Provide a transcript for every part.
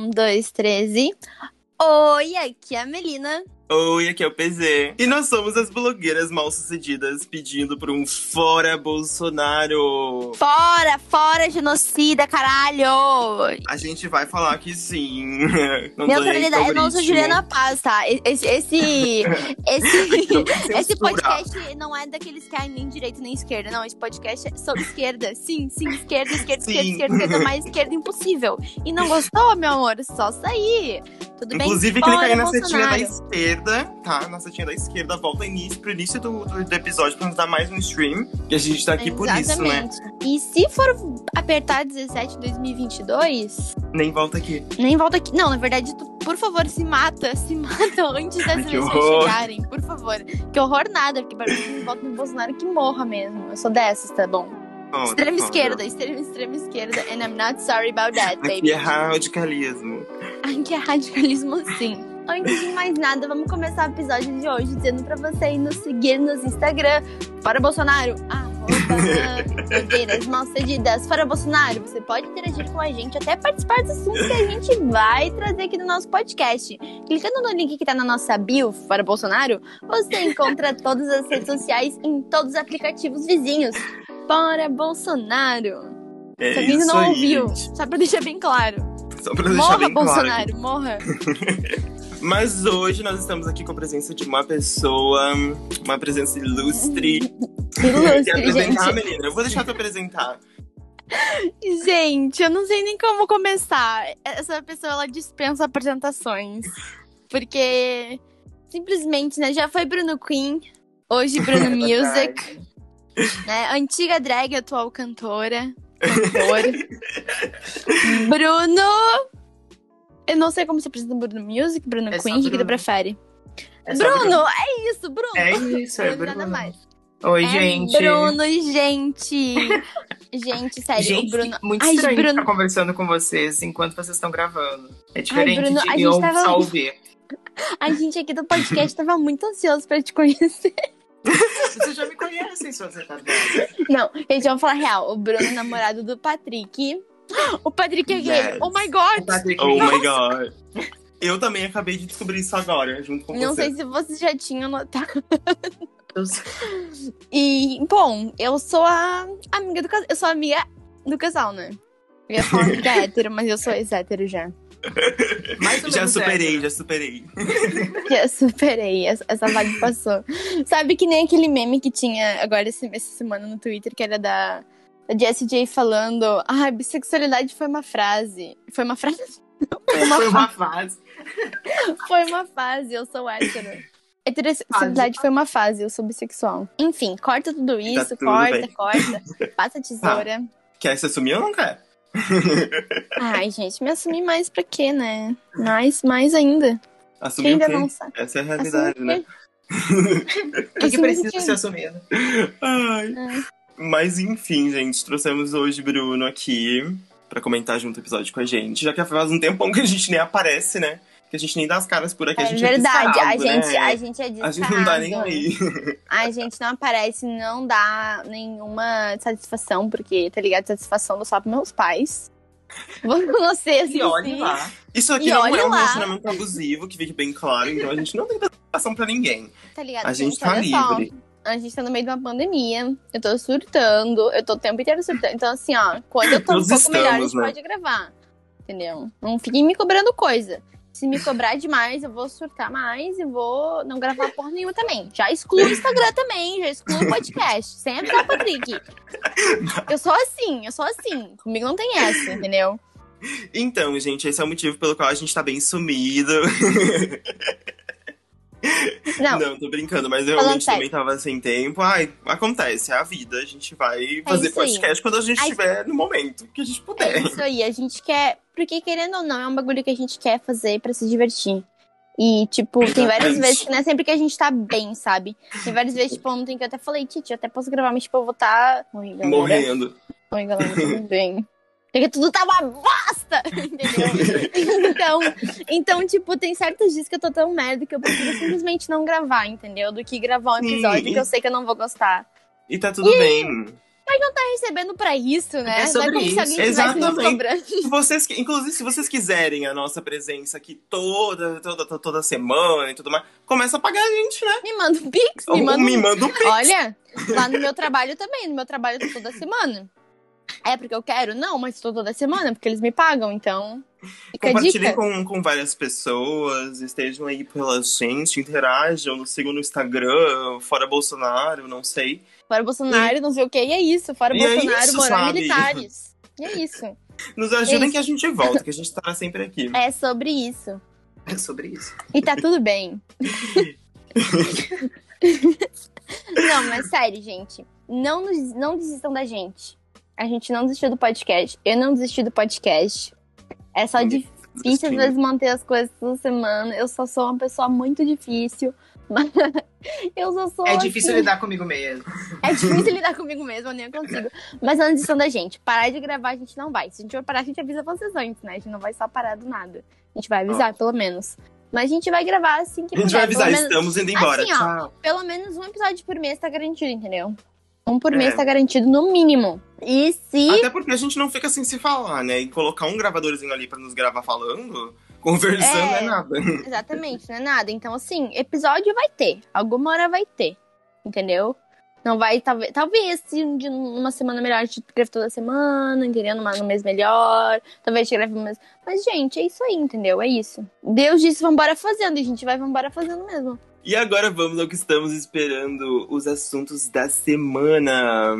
Um, dois, três e. Oi, aqui é a Melina. Oi, aqui é o PZ. E nós somos as blogueiras mal-sucedidas pedindo por um fora Bolsonaro. Fora, fora genocida, caralho! A gente vai falar que sim. Não Neutralidade, eu não sou Juliana Paz, tá? Esse, esse, esse, esse podcast não é daqueles que é nem direita nem esquerda, não. Esse podcast é sobre esquerda. Sim, sim, esquerda, esquerda, sim. esquerda, esquerda, esquerda, mais esquerda impossível. E não gostou, meu amor? Só sair. Tudo bem? Inclusive, clica aí na setinha da esquerda, tá? Na setinha da esquerda, volta início, pro início do, do, episódio pra nos dar mais um stream. E a gente tá aqui Exatamente. por isso, né? E se for apertar 17 2022. Nem volta aqui. Nem volta aqui. Não, na verdade, tu, por favor, se mata. Se mata antes das eleições chegarem, por favor. Que horror nada, porque para mim, voto no Bolsonaro que morra mesmo. Eu sou dessas, tá bom? Oh, extrema esquerda, extrema, extrema esquerda. And I'm not sorry about that, baby. Aqui é radicalismo. Aqui é radicalismo, sim. Antes de mais nada, vamos começar o episódio de hoje dizendo pra você ir nos seguir nos Instagram. Para Bolsonaro, arroba mal cedidas. Para Bolsonaro, você pode interagir com a gente, até participar dos assuntos que a gente vai trazer aqui no nosso podcast. Clicando no link que tá na nossa bio, para Bolsonaro, você encontra todas as redes sociais em todos os aplicativos vizinhos. Para Bolsonaro. É Você ainda não aí, ouviu, gente. só pra deixar bem claro. Só pra deixar morra, bem Bolsonaro, claro. morra. Mas hoje nós estamos aqui com a presença de uma pessoa, uma presença ilustre. Quer Ilustre, apresentar, gente. menina? Eu vou deixar tu apresentar. Gente, eu não sei nem como começar. Essa pessoa, ela dispensa apresentações. Porque, simplesmente, né, já foi Bruno Queen, hoje Bruno Music, né, antiga drag, atual cantora, cantor. Bruno... Eu não sei como se apresenta Bruno Music, Bruno É Queen, o que tu Bruno. prefere? É só Bruno, é isso, Bruno. É isso, é Bruno, Bruno. nada mais. Oi, É gente. Bruno, gente. gente, sério, Gente, o Bruno. muito Ai, estranho Bruno. estar conversando com vocês enquanto vocês estão gravando. É diferente Bruno, a de eu tava-. A gente aqui do podcast tava muito ansioso pra te conhecer. Vocês já me conhecem, se você tá vendo. Não, gente, vamos falar real. O Bruno é namorado do Patrick. O Patrick é gay. Yes. Oh my god! Patrick Oh my god. Eu também acabei de descobrir isso agora, junto com Não você. sei se vocês já tinham notado. E, bom, eu sou a amiga do casal. Eu sou a amiga do casal, né? Eu ia falar amiga hétero, mas eu sou ex-hétero já. Já superei, é. já superei. Já superei, essa, essa vibe passou. Sabe que nem aquele meme que tinha agora esse, essa semana no Twitter, que era da, da Jessie J falando: Ah, bissexualidade foi uma frase. Foi uma frase? Foi uma, Foi uma fase. foi uma fase, eu sou hétero. Heterossexualidade foi uma fase, eu sou bissexual. Enfim, corta tudo isso, Tá tudo corta, bem. corta. Passa a tesoura. Quer se assumir ou não quer? Ai, gente, me assumir mais pra quê, né? Mais, mais ainda. Assumir Quem o quê? ainda não sabe. Essa é a realidade, Assumir né? O que, que precisa ser assumido? Ai. É. Mas enfim, gente, trouxemos hoje Bruno aqui pra comentar junto o episódio com a gente. Já que faz um tempão que a gente nem aparece, né? Que a gente nem dá as caras por aqui. a É gente verdade, é a descarado, gente, né? a gente é descarado. A gente não tá nem aí. A gente não aparece, não dá nenhuma satisfação, porque, tá ligado? Satisfação dou só pros meus pais. Vou com vocês, E olhe lá. Isso aqui E não olha é um lá. relacionamento abusivo, que fique bem claro. Então a gente não tem satisfação pra ninguém. Tá ligado? A gente tá olha só, livre. A gente tá no meio de uma pandemia. Eu tô surtando. Eu tô o tempo inteiro surtando. Então, assim, ó, quando eu tô um Todos pouco melhor, a estamos, gente né? pode gravar. Entendeu? Não fiquem me cobrando coisa. Se me cobrar demais, eu vou surtar mais e vou não gravar porra nenhuma também. Já excluo o Instagram também, já excluo o podcast. Sem avisar o Patrick. Eu sou assim, eu sou assim. Comigo não tem essa, entendeu? Então, gente, esse é o motivo pelo qual a gente tá bem sumido. Não, Não, tô brincando, mas eu realmente também tava sem tempo. Ai, acontece, é a vida. A gente vai fazer É isso aí. podcast quando a gente estiver no momento que a gente É puder. isso aí, a gente quer. Porque querendo ou não, é um bagulho que a gente quer fazer pra se divertir. E, tipo, tem várias vezes que não é sempre que a gente tá bem, sabe? Tem várias vezes, tipo, ontem que eu até falei, Titi, eu até posso gravar, mas, tipo, eu vou tá. Oi, galera. Morrendo. Oi, galera, tudo bem? Porque tudo tá uma bosta! Entendeu? então, então, tipo, tem certos dias que eu tô tão merda que eu prefiro simplesmente não gravar, entendeu? Do que gravar um Sim, episódio e- que eu sei que eu não vou gostar. E tá tudo bem. tá recebendo pra isso, né? É sobre não é como se isso. nos Exatamente. Se vocês, inclusive, se vocês quiserem a nossa presença aqui toda, toda, toda, toda semana e tudo mais, começa a pagar a gente, né? Me manda um pix, me me manda um pix. Olha, lá no meu trabalho também, no meu trabalho tô toda semana. É porque eu quero? Não, mas estou toda semana, porque eles me pagam, então. Compartilhem com, com várias pessoas, estejam aí pela gente, interajam, nos sigam no Instagram, fora Bolsonaro, não sei. Fora Bolsonaro, não sei o que, e é isso. Fora E é Bolsonaro, isso, morar sabe? militares. E é isso. Nos ajudem Isso. que a gente volta, que a gente tá sempre aqui. É sobre isso. É sobre isso. E tá tudo bem. não, mas sério, gente. Não, não desistam da gente. A gente não desistiu do podcast. Eu não desisti do podcast. É só difícil às vezes manter as coisas toda semana. Eu só sou uma pessoa muito difícil. Eu só sou. É difícil assim, lidar comigo mesmo. É difícil lidar comigo mesmo, eu nem consigo. Mas não desistam da gente. Parar de gravar a gente não vai. Se a gente vai parar, a gente avisa vocês antes, né? A gente não vai só parar do nada. A gente vai avisar, pelo menos. Mas a gente vai gravar assim que A gente vai puder. Pelo avisar, menos- estamos indo embora. Assim, ó. Pelo menos um episódio por mês tá garantido, entendeu? Um por É. mês tá garantido no mínimo. E se. Até porque a gente não fica sem se falar, né? E colocar um gravadorzinho ali pra nos gravar falando, conversando é, É. nada. Exatamente, não é nada. Então, assim, episódio vai ter. Alguma hora vai ter. Entendeu? Não vai, talvez, talvez se um dia, numa semana melhor a gente grave toda semana, entendeu? Numa, num mês melhor. Talvez a gente grave um mês. Mas, gente, é isso aí, entendeu? É isso. Deus disse, vambora fazendo. E a gente vai vambora fazendo mesmo. E agora vamos ao que estamos esperando, os assuntos da semana.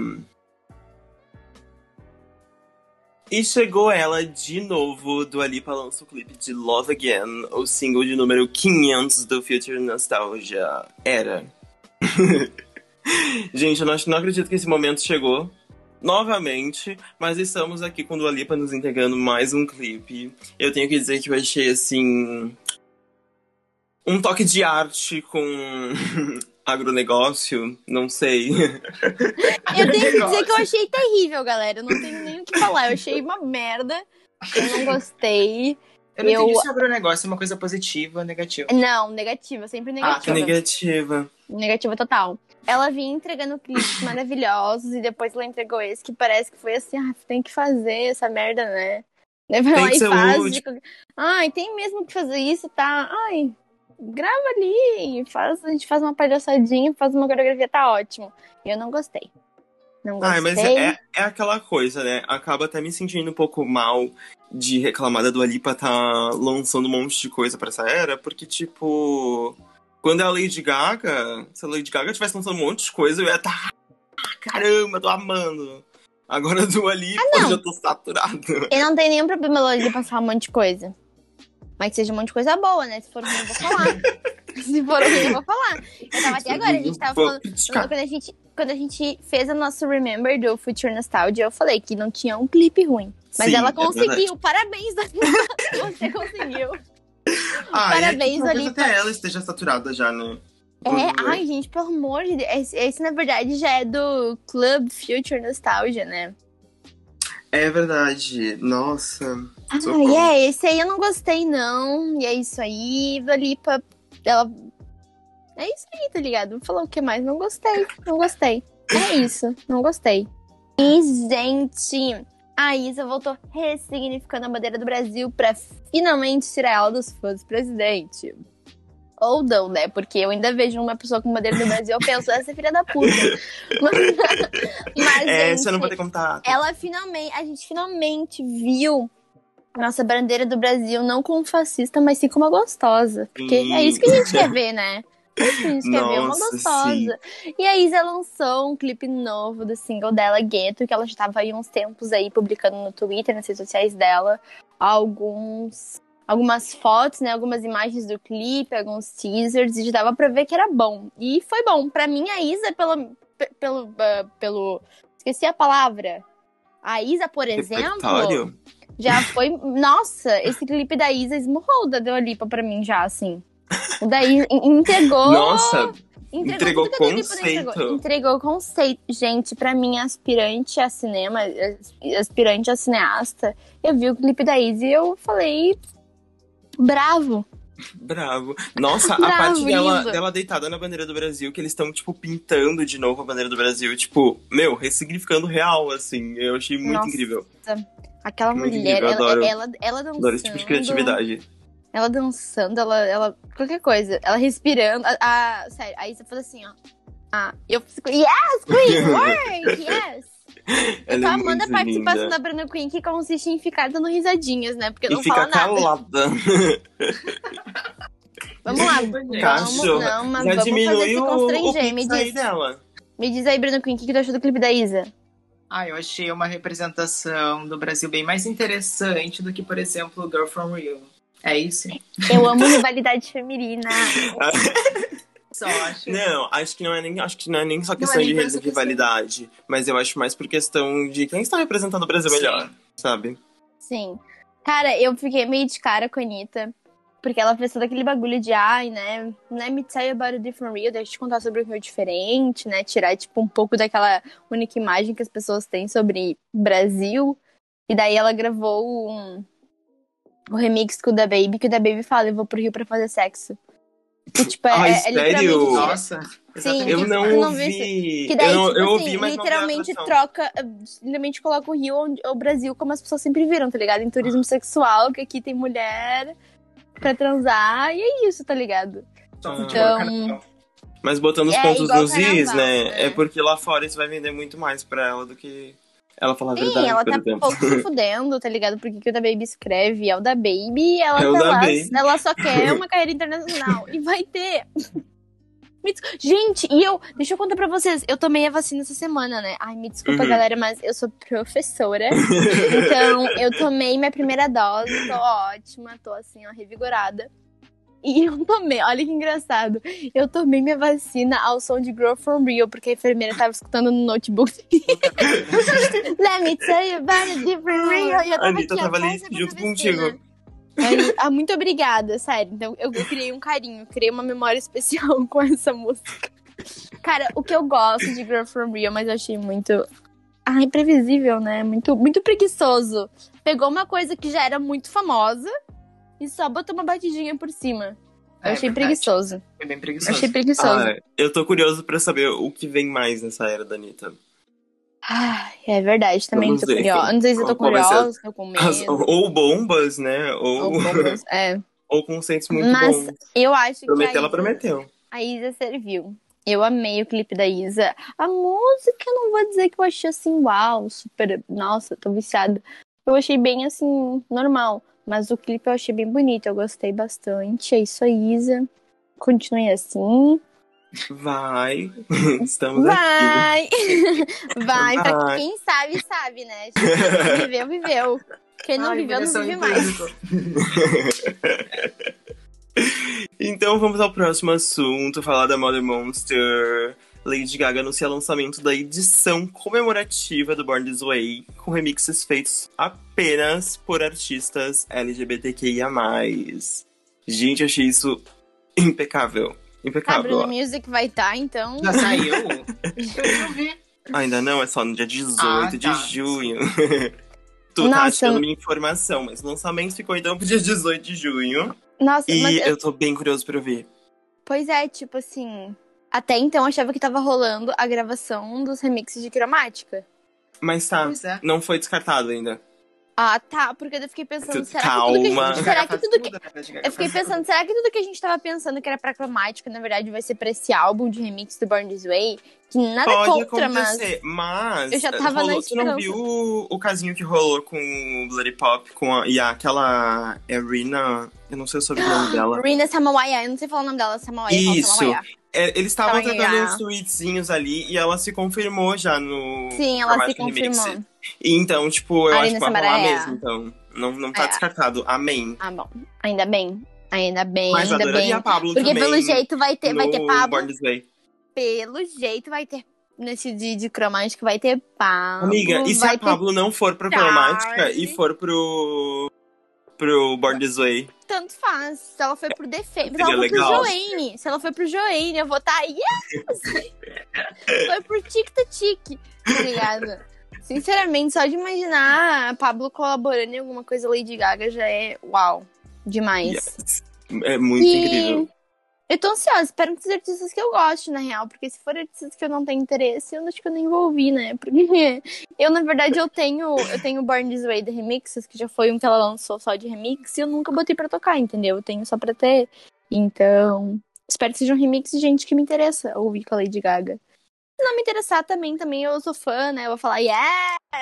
E chegou ela de novo, do Alipa lança o clipe de Love Again, o single de número 500 do Future Nostalgia. Era. Gente, eu não, não acredito que esse momento chegou novamente, mas estamos aqui com o Dua Lipa nos entregando mais um clipe. Eu tenho que dizer que eu achei, assim, um toque de arte com agronegócio, não sei. Eu tenho que dizer que eu achei terrível, galera. Eu não tenho nem o que falar. Eu achei uma merda. Eu não gostei. Eu não Eu- entendi sobre o negócio, é uma coisa positiva ou negativa. Não, negativa, sempre negativa. Negativa. Negativa total. Ela vinha entregando clipes maravilhosos e depois ela entregou esse que parece que foi assim, ah, tem que fazer essa merda, né? Vai Tem lá que e faz. útil. de qualquer- Ai, tem mesmo que fazer isso, tá? Ai, grava ali, faz, a gente faz uma palhaçadinha, faz uma coreografia, tá ótimo. E eu não gostei. Não gostei. Ai, mas é, é aquela coisa, né? Acaba até me sentindo um pouco mal de reclamar da Dua Lipa tá lançando um monte de coisa pra essa era, porque, tipo, quando a Lady Gaga, se a Lady Gaga tivesse lançando um monte de coisa, eu ia estar, caramba, tô amando. Agora a Dua Lipa, Ah, eu já tô saturado. Eu não tenho nenhum problema de passar um monte de coisa. Mas que seja um monte de coisa boa, né? Se for ruim, eu vou falar. Se for ruim, eu vou falar. Eu tava até agora, a gente tava falando. Quando a, gente, quando a gente fez o nosso Remember do Future Nostalgia, eu falei que não tinha um clipe ruim. Mas Sim, ela é conseguiu. verdade. Parabéns, Você conseguiu. Ah, Parabéns, é Olipa. até ela esteja saturada já, né? É, ai, gente, pelo amor de Deus. Esse, esse, na verdade, já é do Club Future Nostalgia, né? É verdade. Nossa. Ah, Socorro. e é, esse aí eu não gostei, não. E é isso aí, Dolipa, ela. É isso aí, tá ligado? Falar o que mais? Não gostei, não gostei. É isso, não gostei. E, gente, a Isa voltou ressignificando a bandeira do Brasil pra finalmente tirar ela dos fãs do presidente. Ou não, né? Porque eu ainda vejo uma pessoa com bandeira do Brasil, eu penso, essa é filha da puta. Mas, mas, É, gente, você não vai ter contato. ela finalmente, a gente finalmente viu nossa bandeira do Brasil não como fascista, mas sim como uma gostosa. Porque Sim. é isso que a gente quer ver, né? É isso que a gente quer ver, uma Nossa, gostosa. E a Isa lançou um clipe novo do single dela, Gueto, que ela já estava aí uns tempos aí publicando no Twitter, nas redes sociais dela, alguns algumas fotos, né, algumas imagens do clipe, alguns teasers, e já dava pra ver que era bom. E foi bom. Pra mim, a Isa, pelo, pe- pelo, ah, pelo esqueci a palavra. A Isa, por exemplo, Repertório? Já foi. Nossa, esse clipe da Isa esmurrou da Dua Lipa pra mim já, assim. O da Isa en- entregou. Nossa, entregou, entregou a conceito. Entregou. entregou conceito. Gente, pra mim, aspirante a cinema, aspirante a cineasta, eu vi o clipe da Isa e eu falei. Bravo. Bravo. Nossa, a Bravo, parte dela, dela deitada na bandeira do Brasil, que eles estão, tipo, pintando de novo a bandeira do Brasil. Tipo, meu, ressignificando real, assim. Eu achei muito Nossa. incrível. Aquela Muito mulher, incrível, ela, ela, ela dançando. Adoro esse tipo de criatividade. Ela dançando, ela, ela. Qualquer coisa. Ela respirando. A, a- sério, aí você fala assim, ó. Ah, eu fico. Yes, Queen, work, yes! Eu Ela tô é amando a muito participação linda. da Bruna Queen, que consiste em ficar dando risadinhas, né? Porque E não fica fala nada. calada. Vamos lá, Cachorra. vamos, não, mas Já vamos fazer o constranger. Me aí diz, dela. me diz aí, Bruna Queen, o que, que tu achou do clipe da Isa? Ah, eu achei uma representação do Brasil bem mais interessante do que, por exemplo, Girl From Rio. É isso? Eu amo rivalidade feminina. Só acho. Não, acho que não é nem, acho que não é nem só Não é questão nem de questão. rivalidade, mas eu acho mais por questão de quem está representando o Brasil Sim. melhor, sabe? Sim. Cara, eu fiquei meio de cara com a Anitta. Porque ela fez todo aquele bagulho de, ai, né? Né, me tell you about a different Rio, deixa eu te contar sobre o Rio diferente, né? Tirar, tipo, um pouco daquela única imagem que as pessoas têm sobre Brasil. E daí ela gravou um, um remix com o Da Baby, que o Da Baby fala, eu vou pro Rio pra fazer sexo. E, tipo, é, Ai, é, é sério? literalmente. Nossa. exatamente Eu que- não não ouvi. Que daí, eu não- tipo eu assim, ouvi, mas literalmente troca, eh, literalmente coloca o Rio onde- o Brasil como as pessoas sempre viram, tá ligado? Em turismo sexual, que aqui tem mulher pra transar, e é isso, tá ligado? Então- carnaval. Mas botando os É, pontos nos is, né? né? É porque lá fora isso vai vender muito mais pra ela do que ela falar a Sim, verdade, ela por tá um pouco se fudendo, tá ligado? Porque que o da Baby escreve é o da Baby e ela, É tá da lá, Baby. ela só quer uma carreira internacional. e vai ter. Me des- Gente, e eu, deixa eu contar pra vocês, eu tomei a vacina essa semana, né? Ai, me desculpa, Uhum. galera, mas eu sou professora. então, eu tomei minha primeira dose, tô ótima, tô assim, ó, revigorada. E eu tomei, olha que engraçado. Eu tomei minha vacina ao som de Grow From Rio, porque a enfermeira tava escutando no notebook. Let me tell you about a different Rio. E eu tava Anitta aqui, tava ali junto contigo. Ah, muito obrigada, sério. Então, eu criei um carinho, criei uma memória especial com essa música. Cara, o que eu gosto de Girl From Rio, mas eu achei muito. Ah, imprevisível, né? Muito, muito preguiçoso. Pegou uma coisa que já era muito famosa e só botou uma batidinha por cima. Eu É achei verdade. preguiçoso. Foi bem Eu preguiçoso. achei preguiçoso. Ah, eu tô curioso pra saber o que vem mais nessa era da Anitta. Ai, é verdade, também Vamos tô curiosa. Não sei se eu tô curiosa, tô com medo. As- ou bombas, né? Ou, Ou bombas, é. ou conceitos muito Mas bons. eu acho que. Prometeu, ela Isa- prometeu. A Isa serviu. Eu amei o clipe da Isa. A música, eu não vou dizer que eu achei assim, uau, super. Nossa, tô viciada. Eu achei bem assim, normal. Mas o clipe eu achei bem bonito, eu gostei bastante. É isso aí, Isa. Continue assim. Vai. Estamos aqui. Vai! Vai, pra Vai. quem sabe, sabe, né? Quem viveu, viveu. Quem não Ai, viveu, não vive mais. Então vamos ao próximo assunto, falar da Mother Monster. Lady Gaga anuncia lançamento da edição comemorativa do Born This Way, com remixes feitos apenas por artistas LGBTQIA+. Gente, achei isso impecável. A Impecável. Bruna Music vai estar, então. Já saiu? Eu não vi. Ainda não, é só no dia 18 Ah, de tá. junho. tu tá Nossa. achando minha informação, mas o lançamento ficou então pro dia 18 de junho. Nossa, E mas eu- eu tô bem curioso pra ver. Pois é, tipo assim. Até então eu achava que tava rolando a gravação dos remixes de cromática. Mas tá, é. não foi descartado ainda. Ah, tá. Porque eu fiquei pensando, Tu- será que tudo que a calma. gente. Será que tudo que. Né? Eu fiquei pensando, será que tudo que a gente tava pensando que era pra cromática, na verdade, vai ser pra esse álbum de remix do Born This Way? Que nada Pode contra, mas. acontecer, mas... eu já tava na rolou, Tu não esperança. viu o, o casinho que rolou com o Bloody Pop com a, e aquela Erina... Eu não sei o sobrenome dela. Rina Samawaya, eu não sei falar o nome dela, Samawaya. falo Isso. Samawaya. É, eles estavam trocando uns tweetzinhos ali e ela se confirmou já no Sim, ela se remix. confirmou. E então, tipo, eu acho que vai rolar Samaraia. mesmo, então. Não, não tá É. descartado. Amém. Ah, bom. Ainda bem. Ainda bem, Mas ainda bem. a Pablo Porque pelo jeito vai ter, vai ter Pablo. Pelo jeito vai ter. Nesse de, de cromática vai ter Pablo. Amiga, e se a Pablo não for Charlie. cromática e for pro. Pro Born This Way? Tanto faz. Se ela foi pro defeito. Se ela foi legal. pro Joanne. Se ela foi pro Joanne, eu vou estar. Tá... Yes! foi pro tic-tac, tá ligado? Sinceramente, só de imaginar a Pablo colaborando em alguma coisa Lady Gaga já é uau. Demais. Yes. É muito E incrível. Eu tô ansiosa, espero que sejam artistas que eu goste, na real. Porque se for artistas que eu não tenho interesse, eu acho que eu nem vou ouvir, né? Porque eu, na verdade, eu tenho eu tenho Born This Way The Remixes, que já foi um que ela lançou só de remix, e eu nunca botei pra tocar, entendeu? Eu tenho só pra ter. Então, espero que sejam remixes de gente que me interessa ouvir com a Lady Gaga. Se não me interessar também, também eu sou fã, né? Eu vou falar, yeah!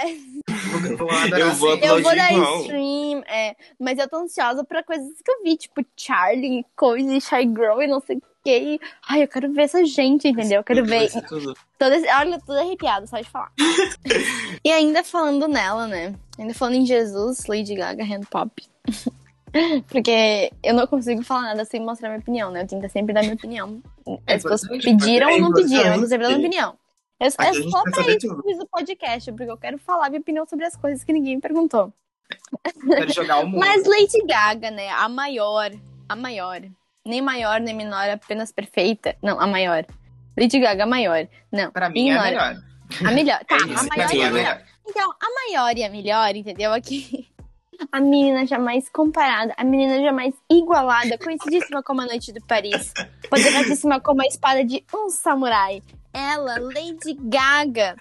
Eu vou Eu vou. Eu dar stream, é. Mas eu tô ansiosa pra coisas que eu vi, tipo Charlie, coisa, Shy Girl e não sei o que. Ai, eu quero ver essa gente, entendeu? Eu quero ver. Todo esse... Olha, eu tô tudo arrepiado, só de falar. e ainda falando nela, né? Ainda falando em Jesus, Lady Gaga, Hand Pop. Porque eu não consigo falar nada sem mostrar minha opinião, né? Eu tento sempre dar minha opinião. É As pessoas pediram é ou não pediram, eu vou sempre minha opinião. Eu, é só pra isso que eu fiz o podcast, porque eu quero falar minha opinião sobre as coisas que ninguém me perguntou. Quero jogar o mundo. Mas Lady Gaga, né? A maior. A maior. Nem maior, nem menor, apenas perfeita. Não, a maior. Lady Gaga, a maior. Não. Pra mim é a menor. melhor. A melhor. Tá, É a isso, maior é a melhor. Então, a maior e a melhor, entendeu? Aqui. A menina jamais comparada, a menina jamais igualada, conhecidíssima como a Noite de Paris, poderosíssima como a espada de um samurai. Ela, Lady Gaga,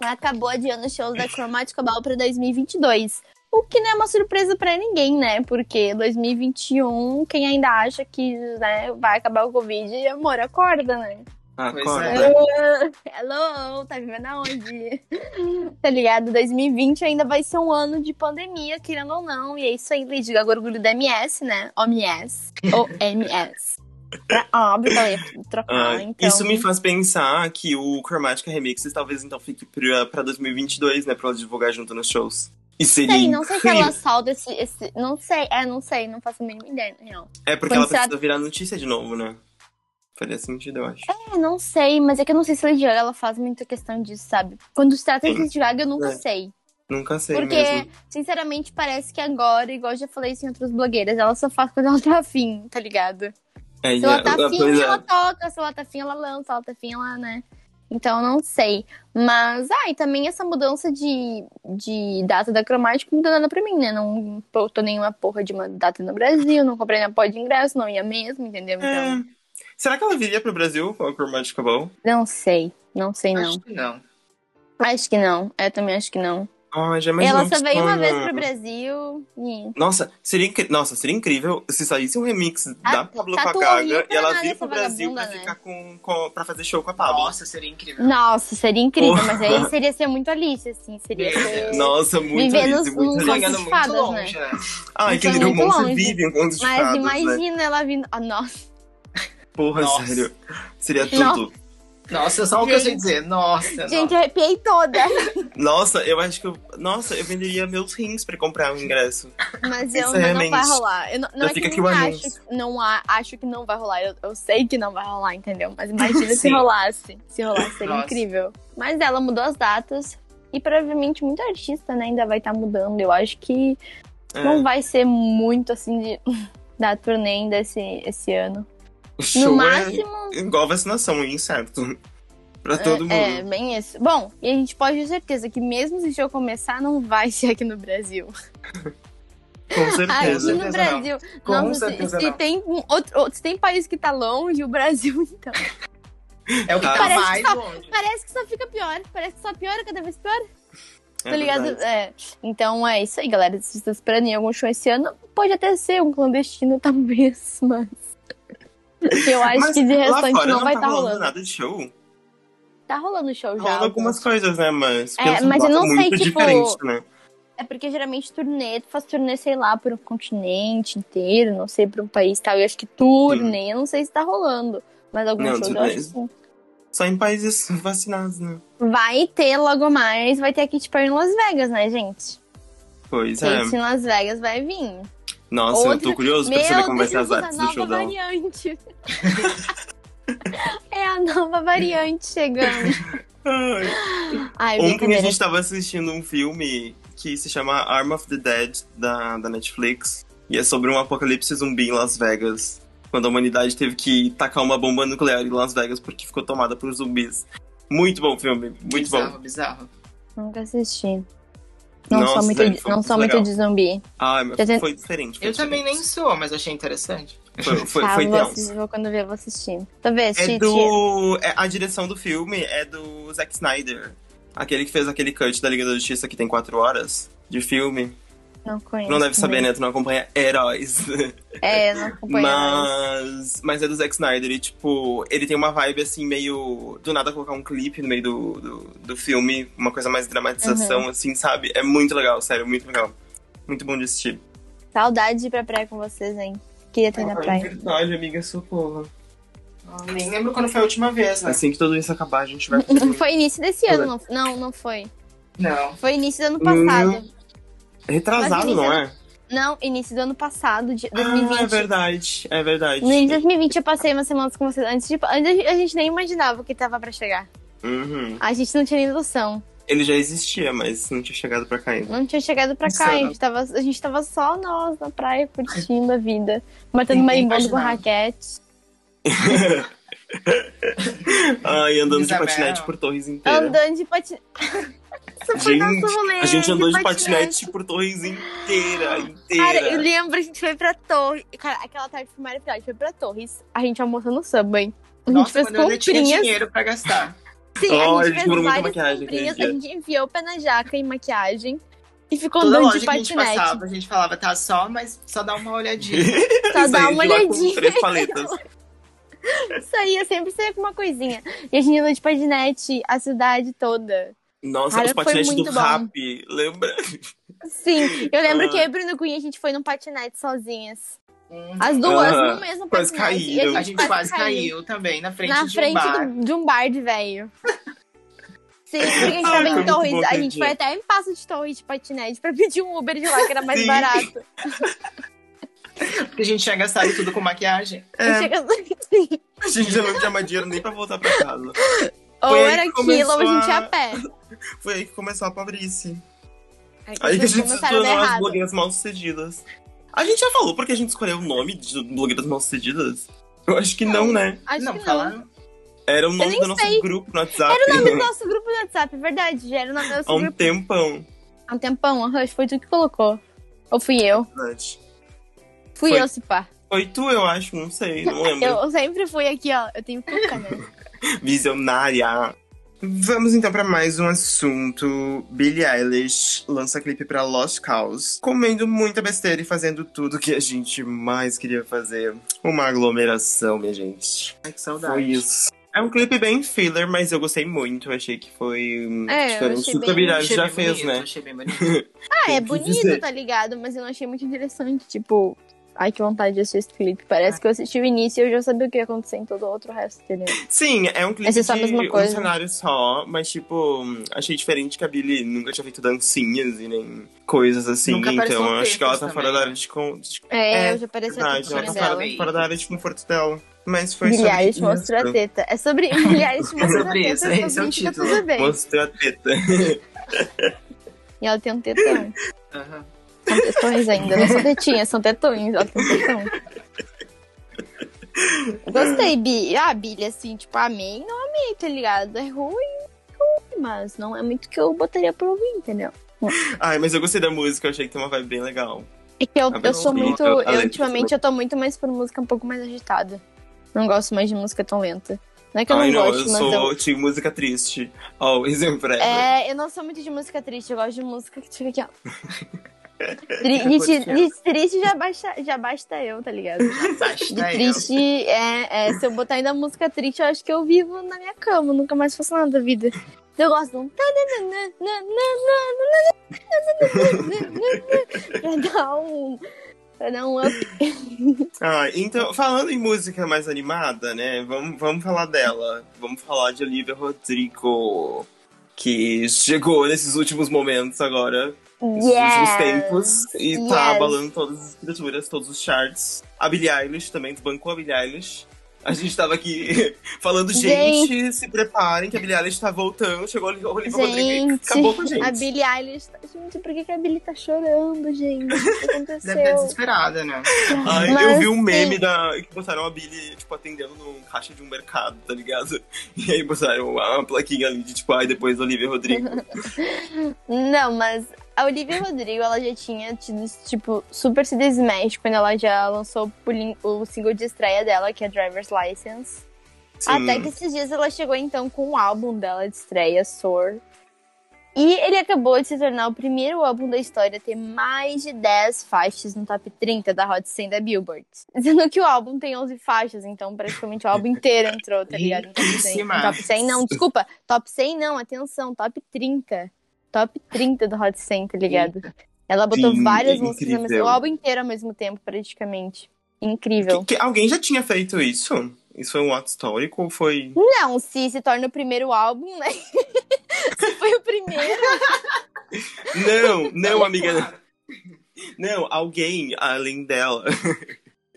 acabou adiando os shows da Chromatica Ball para 2022. O que não é uma surpresa pra ninguém, né? Porque 2021, quem ainda acha que né, vai acabar o Covid, amor, acorda, né? Acorda. é. Hello, tá vivendo aonde? tá ligado? 2020 ainda vai ser um ano de pandemia, querendo ou não. E é isso aí, Lady Gaga, orgulho da MS, né? OMS. Ou MS. Pra óbvio que ela ia trocar, Ah, então... Isso me faz pensar que o Chromatica Remixes talvez então fique pra, pra 2022, né? Pra ela divulgar junto nos shows. E seria Sei, não sei se ela solta esse, esse... Não sei, é, não sei, não faço a mínima ideia, na real. É porque Quando ela se ela- precisa virar notícia de novo, né? Faria sentido, eu acho. É, não sei, mas é que eu não sei se a Lady Gaga ela faz muita questão disso, sabe? Quando se trata de. Lady Gaga, eu nunca É. sei. Nunca sei Porque, mesmo. sinceramente, parece que agora, igual eu já falei isso em outras blogueiras, ela só faz quando ela tá afim, tá ligado? É, Se ela tá é, afim, é. ela toca, se ela tá afim, ela lança, se ela tá afim, ela, né? Então, não sei. Mas, ah, e também essa mudança de, de data da cromática não deu nada pra mim, né? Não botou nenhuma porra de uma data no Brasil, não comprei na pó de ingresso, não ia mesmo, entendeu? Então, É. Será que ela viria pro Brasil com a Chromatica Ball? não sei. Não sei, não. Acho que não. Acho que não. Eu também acho que não. Ah, já ela só veio uma vez pro Brasil e... Nossa, seria, incri- Nossa, seria incrível se saísse um remix Ah, da Pablo com a Gaga e ela vir pro Brasil pra né? ficar com, com, pra fazer show com a Pablo. Nossa, seria incrível. Nossa, seria incrível, Porra. mas aí seria ser muito Alice, assim. Seria ser... Nossa, muito Viver Alice, nos- muito nos Alice. de muito fadas, longe, né? Ai, que Isso é Monster longe. vive em contos de Mas fadas, né? imagina ela vindo... Ah, nossa. Porra, Nossa. sério. Seria Não. tudo. Nossa, só o que eu sei Gente. dizer. Nossa, Gente, eu arrepiei toda. Nossa, eu acho que eu. Nossa, eu venderia meus rins pra comprar um ingresso. Mas eu, mas não Sinceramente. vai rolar. Eu não, não é que fica eu aqui não o acho, anúncio. não a- acho que não vai rolar. Eu, eu sei que não vai rolar, entendeu? Mas imagina se rolasse. Se rolasse, seria Nossa. incrível. Mas ela mudou as datas. E provavelmente muito artista, né, ainda vai estar mudando. Eu acho que É, não vai ser muito assim de da turnê ainda esse, esse ano. O No show máximo. é igual vacinação, incerto. Pra todo mundo. É, é, bem isso. Bom, e a gente pode ter certeza que mesmo se o show começar, não vai ser aqui no Brasil. Com Aqui certeza. no certeza Brasil. Com Nossa, certeza se não. tem um outro, se tem país que tá longe, o Brasil, então. É o que tá Parece mais que só- longe. Parece que só fica pior. Parece que só piora cada vez pior. É tá ligado? É. Então é isso aí, galera. Se vocês estão esperando em algum show esse ano, pode até ser um clandestino, talvez, mas. Eu acho Mas que de restante fora não vai tá estar rolando rolando. nada de show. Tá rolando show já. Rolando algumas coisas, né? Mas, É, mas eu não tá sei, tipo, diferente, né? É porque geralmente turnê, tu faz turnê, sei lá, por um continente inteiro, não sei, por um país e tal. Eu acho que turnê, eu não sei se tá rolando. Mas alguns Não, shows eu acho que. Só em países vacinados, né? Vai ter logo mais, vai ter aqui tipo em Las Vegas, né, gente? Pois é. Gente, em Las Vegas vai vir. Nossa, eu Outra- tô curioso pra Meu saber como vai ser Deus, as a artes do nova show dela. variante. é a nova variante chegando. Ai. Ontem a gente tava assistindo um filme que se chama Arm of the Dead, da, da Netflix. E é sobre um apocalipse zumbi em Las Vegas. Quando a humanidade teve que tacar uma bomba nuclear em Las Vegas porque ficou tomada por zumbis. Muito bom filme, muito bizarro, bom. bizarro. Nunca assisti. Não Nossa, sou muito, foi não muito sou muito de zumbi. Ai, mas Já foi diferente. foi Eu também nem diferente. sou, mas achei interessante. Foi, foi, tá, foi vou, assistir, vou quando ver, eu vou assistir. Talvez, É do. é- a direção do filme é do Zack Snyder. Aquele que fez aquele cut da Liga da Justiça que tem quatro horas de filme. Não conheço. Não deve saber, né? Tu não acompanha heróis. É, não acompanho. mais. Mas. Mas é do Zack Snyder e, tipo, ele tem uma vibe assim, meio. Do nada colocar um clipe no meio do, do, do filme, uma coisa mais dramatização, Uhum. assim, sabe? É muito legal, sério, muito legal. Muito bom de assistir. Saudade de ir pra praia com vocês, hein? Queria ter ido na praia. verdade, amiga, socorro. Ah, Nem lembro quando foi a última vez, né? Assim que tudo isso acabar, a gente vai. Foi início desse ano, não, não, não foi. Não. Foi início do ano passado. Retrasado, não é? Não, início do ano passado, de Ah, 2020. é verdade, é verdade. No início de 2020 eu passei umas semanas com vocês. Antes, de, antes a gente nem imaginava o que tava pra chegar. Uhum. A gente não tinha nem noção. Ele já existia, mas não tinha chegado pra cá ainda. Não tinha chegado pra cá. A gente, tava, a gente tava só nós na praia curtindo a vida. Matando marimbondo com raquete. Ai, andando de Isabel. patinete por Torres inteira. Andando de patinete. Foi Gente, rolê. a gente andou de patinete por Torres inteira, inteira. Cara, eu lembro, a gente foi pra Torres. Cara, aquela tarde foi maravilhosa. A gente foi pra Torres. A gente almoçou no Subway. A gente Nossa, fez quando eu ainda tinha comprinhas. dinheiro pra gastar. Sim, Oh, a a gente gente fez várias maquiagem comprinhas. A gente enfiou o pé na jaca e maquiagem. E ficou Toda andando de que a gente patinete. passava, a gente falava, tá só, mas só dá uma olhadinha. Só dá uma olhadinha. três paletas. Saía, sempre saía com uma coisinha. E a gente andou de patinete a cidade toda. Nossa, Cara, os patinetes do bom. rap, lembra? Sim, eu lembro Ah. que eu e Bruno Cunha a gente foi num patinete sozinhas. As duas, Aham. no mesmo Quase patinete. E caíram. A gente quase caiu também, na frente Na de frente um bar. do- de um bar de velho. Sim, porque a gente Ai, tava foi em Torres. A gente foi até em Passo de Torres de patinete pra pedir um Uber de lá, que era mais Sim. barato. Porque a gente tinha gastado tudo com maquiagem. É, E chega- Sim. a gente já não tinha mais dinheiro nem pra voltar pra casa. Ou Foi aí era que aquilo, começou ou a gente ia a- pé. Foi aí que começou a pobrice. Aí, Aí que a gente se tornou as blogueiras mal sucedidas. A gente já falou porque a gente escolheu o nome de blogueiras mal sucedidas? Eu acho que não, né? Acho não, que não. falaram. Era o nome do nosso sei. grupo no WhatsApp. Era o nome do nosso grupo do WhatsApp, é verdade. Já era o nome do nosso Há um grupo. tempão. Há um tempão, aham, foi tu que colocou. Ou fui eu? Verdade. Fui Foi. eu, se pá. Foi tu, eu acho, não sei, não lembro. Eu sempre fui aqui, ó. Eu tenho cuca, né? Visionária. Vamos então para mais um assunto. Billie Eilish lança clipe pra Lost Cause, comendo muita besteira e fazendo tudo que a gente mais queria fazer. Uma aglomeração, minha gente. Ai, que saudade. Foi isso. É um clipe bem filler, mas eu gostei muito. Achei que foi hum, É, diferente do que a Billie já bem fez, bonito, né? Achei bem bonito. Ah, é bonito, dizer. tá ligado? Mas eu não achei muito interessante. Tipo, ai, que vontade de assistir esse clipe. Parece que eu assisti o início e eu já sabia o que ia acontecer em todo o outro resto, entendeu? Sim, é um clipe é de um cenário só, mas tipo, achei diferente que a Billie nunca tinha feito dancinhas e nem coisas assim, Nunca então no acho que ela tá Papers fora da também, área de, con- de É, É, eu já parecia verdade, ela tá fora, fora da área de conforto dela. Mas foi Billie sobre Eilish mostrou a isso. teta. É sobre Billie Eilish mostrou a sobre teta. isso, é esse sobre é o isso, tá título. tudo bem. Mostrou a teta. E ela tem um tetão. Aham. São tetões ainda, não são tetinhas, são tetões. Tem um tetão. Gostei, Bi. Ah, Billy, assim, tipo, amei, não amei, tá ligado? É ruim, ruim, mas não é muito que eu botaria pra ouvir, entendeu? Ai, mas eu gostei da música, eu achei que tem uma vibe bem legal. É que eu, A eu sou muito. Eu, ultimamente eu tô muito mais por música um pouco mais agitada. Não gosto mais de música tão lenta. Não é que eu Ai, não, não, gosto, eu mas sou eu. de música triste. Always forever. É, eu não sou muito de música triste, eu gosto de música que fica aqui, ó. Tri- de, de triste já basta, já basta eu, tá ligado? Basta De eu. triste, é, é, se eu botar ainda música triste, eu acho que eu vivo na minha cama, nunca mais faço nada da vida. Eu gosto de um. Pra dar um. Pra dar um up. Ah, então, falando em música mais animada, né? Vamos, vamos falar dela. Vamos falar de Olivia Rodrigo. Que chegou nesses últimos momentos agora. Nesses últimos tempos. E tá Yes. abalando todas as escrituras, todos os charts. A Billie Eilish também desbancou a Billie Eilish. A gente tava aqui falando, gente, se preparem que a Billie Eilish tá voltando. Chegou a Olivia Rodrigo Gente, acabou com a gente. a Billie Eilish. tá- Gente, por que, que a Billie tá chorando, gente? O que Deve estar aconteceu? desesperada, né? Ai, Mas, eu vi um meme sim. da, que botaram a Billy, tipo, atendendo no caixa de um mercado, tá ligado? E aí botaram uma plaquinha ali de, tipo, ai, depois Olivia Rodrigo. Não, mas a Olivia Rodrigo, ela já tinha tido, tipo, super se desmexe quando ela já lançou o, o single de estreia dela, que é Driver's License. Sim. Até que esses dias ela chegou, então, com o álbum dela de estreia, Soar. E ele acabou de se tornar o primeiro álbum da história a ter mais de 10 faixas no top 30 da Hot 100 da Billboard. Sendo que o álbum tem 11 faixas, então praticamente o álbum inteiro entrou, tá ligado? Em top 100. Riquíssima. Em top 100 não, desculpa. Top 100 não, atenção, top 30. Top 30 do Hot 100, tá ligado? Ela botou Sim, várias é músicas, ao mesmo, o álbum inteiro ao mesmo tempo, praticamente. Incrível. Que- que- alguém já tinha feito isso? Isso foi um ato histórico ou foi. Não, se se torna o primeiro álbum, né? se foi o primeiro. Não, não, amiga. Não, alguém além dela.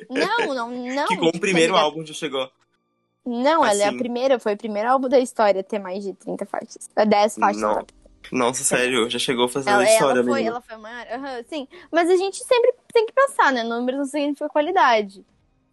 Não, não, não. que com o tipo, primeiro tá álbum já chegou. Não, ela é a assim. primeira, foi o primeiro álbum da história a ter mais de 30 faixas. É 10 faixas. Não. tá? Nossa, sério, já chegou a fazer Ela, a história, ela foi, menina. ela foi maior. Aham, sim. Mas a gente sempre tem que pensar, né? Números não significa qualidade.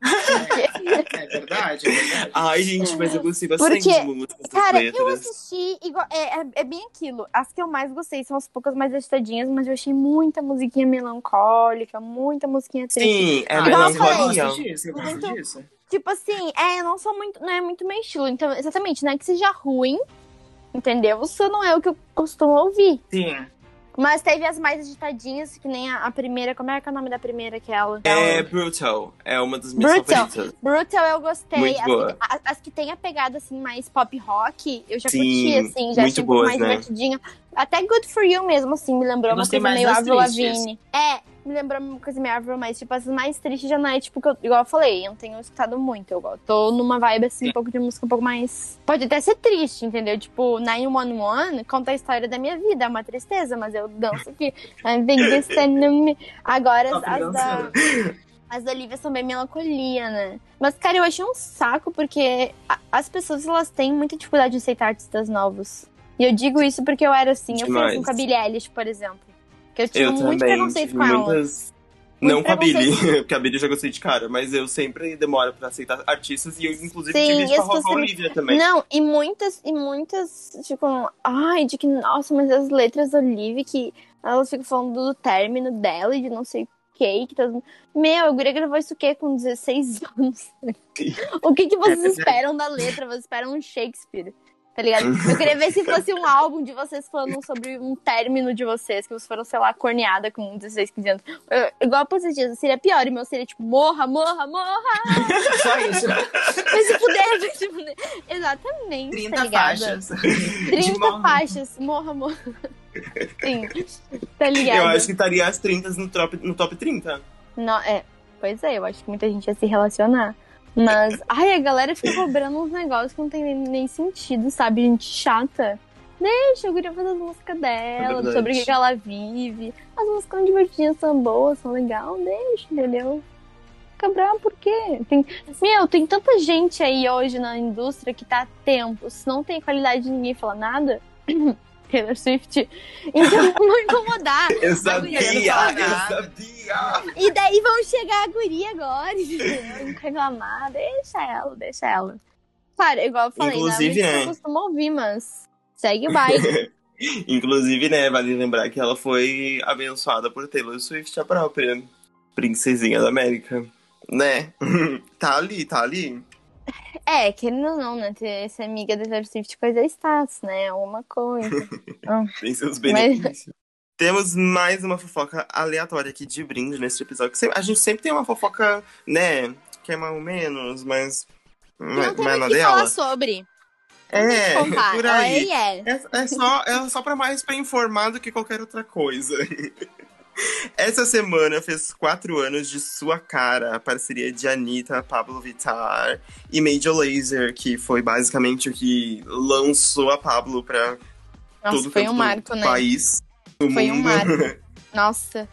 É verdade, é verdade. Ai, gente, mas eu gostei bastante Porque, de músicas Cara, eu letras. assisti igual. É, é, é bem aquilo. As que eu mais gostei são as poucas mais agitadinhas, mas eu achei muita musiquinha melancólica, muita musiquinha triste. Sim, é Ah, eu eu melancolia. eu gosto Muito- disso. Tipo assim, é, eu não sou muito. Não é muito meu estilo. Então, exatamente, não é que seja ruim, entendeu? Isso não é o que eu costumo ouvir. Sim. Mas teve as mais agitadinhas, que nem a, a primeira. Como é que é o nome da primeira? Aquela? É Brutal. É uma das minhas Brutal. favoritas. Brutal eu gostei. Muito as, boa. Que, as, as que tem a pegada assim mais pop rock, eu já Sim, curti, assim, já muito achei boas, mais né? Até Good For You mesmo, assim, me lembrou uma coisa meio Avril. Lavigne. É, me lembrou uma coisa meio Avril, mas tipo, as mais tristes já não é tipo, que eu, igual eu falei, eu não tenho escutado muito. Eu tô numa vibe assim, um pouco de música um pouco mais. Pode até ser triste, entendeu? Tipo, 911 conta a história da minha vida, é uma tristeza, mas eu danço aqui. Agora, Tá as, as da. As da Olivia são bem melancolia, né? Mas, cara, eu achei um saco porque a- as pessoas elas têm muita dificuldade de aceitar artistas novos. E eu digo isso porque eu era assim. Eu Demais. assim com a Billie Eilish, por exemplo. Que eu tinha Eu muito também. preconceito com ela. muitas... Muito Não com a Billy, porque a Billy eu já gostei de cara, mas eu sempre demoro pra aceitar artistas e eu, inclusive, Sim, tive isso com a também- Olivia também. Não, e muitas, e muitas, tipo, ai, de que, nossa, mas as letras da Olivia, que elas ficam falando do término dela e de não sei o que, que tá... Meu, a guria gravou isso o quê com 16 anos? o que que vocês É verdade. esperam da letra? Vocês esperam um Shakespeare, tá ligado? Eu queria ver se fosse um álbum de vocês falando sobre um término de vocês, que vocês foram, sei lá, corneada com 16, 15 anos. Eu- igual pra dias, seria pior, e o meu seria tipo, morra, morra, morra! Só isso. Vai se fuder, vai se fuder. Exatamente, 30 tá ligado? faixas. 30 morra. faixas. Morra, morra. Sim. Tá ligado? Eu acho que estaria as 30 no top, no top 30. Não, é. Pois é, eu acho que muita gente ia se relacionar. Mas, ai, a galera fica cobrando uns negócios que não tem nem, sentido, sabe? Gente chata. Deixa, eu queria fazer as músicas dela, verdade. sobre o que ela vive. As músicas são divertidas, são boas, são legais, deixa, entendeu? Fica bravo por quê? Tem... Meu, tem tanta gente aí hoje na indústria que tá há tempo. Se não tem qualidade, ninguém fala nada. Taylor Swift. Então vão incomodar. Eu sabia, eu não sabia. E daí vão chegar a guria agora, entendeu? reclamar. Deixa ela, deixa ela. Claro, igual eu falei, Inclusive, não é né? que eu costumo ouvir, mas segue o baile. Inclusive, né, vale lembrar que ela foi abençoada por Taylor Swift, a própria princesinha da América. Né? tá ali, tá ali. É, querendo ou não, né? Ter ser amiga da Taylor Swift coisa é status, né? Alguma coisa. Tem seus benefícios. Temos mais uma fofoca aleatória aqui de brinde nesse episódio. A gente sempre tem uma fofoca, né? Que é mais ou menos, mas. não Mas tem mas o na que falar sobre. É, por Ela aí. é. É, é só, é só pra mais pra informar do que qualquer outra coisa. Essa semana fez quatro anos de Sua Cara, a parceria de Anitta, Pablo Vittar e Major Lazer, que foi basicamente o que lançou a Pablo pra Nossa, todo foi um marco, né? país, Foi um mundo. marco. Nossa.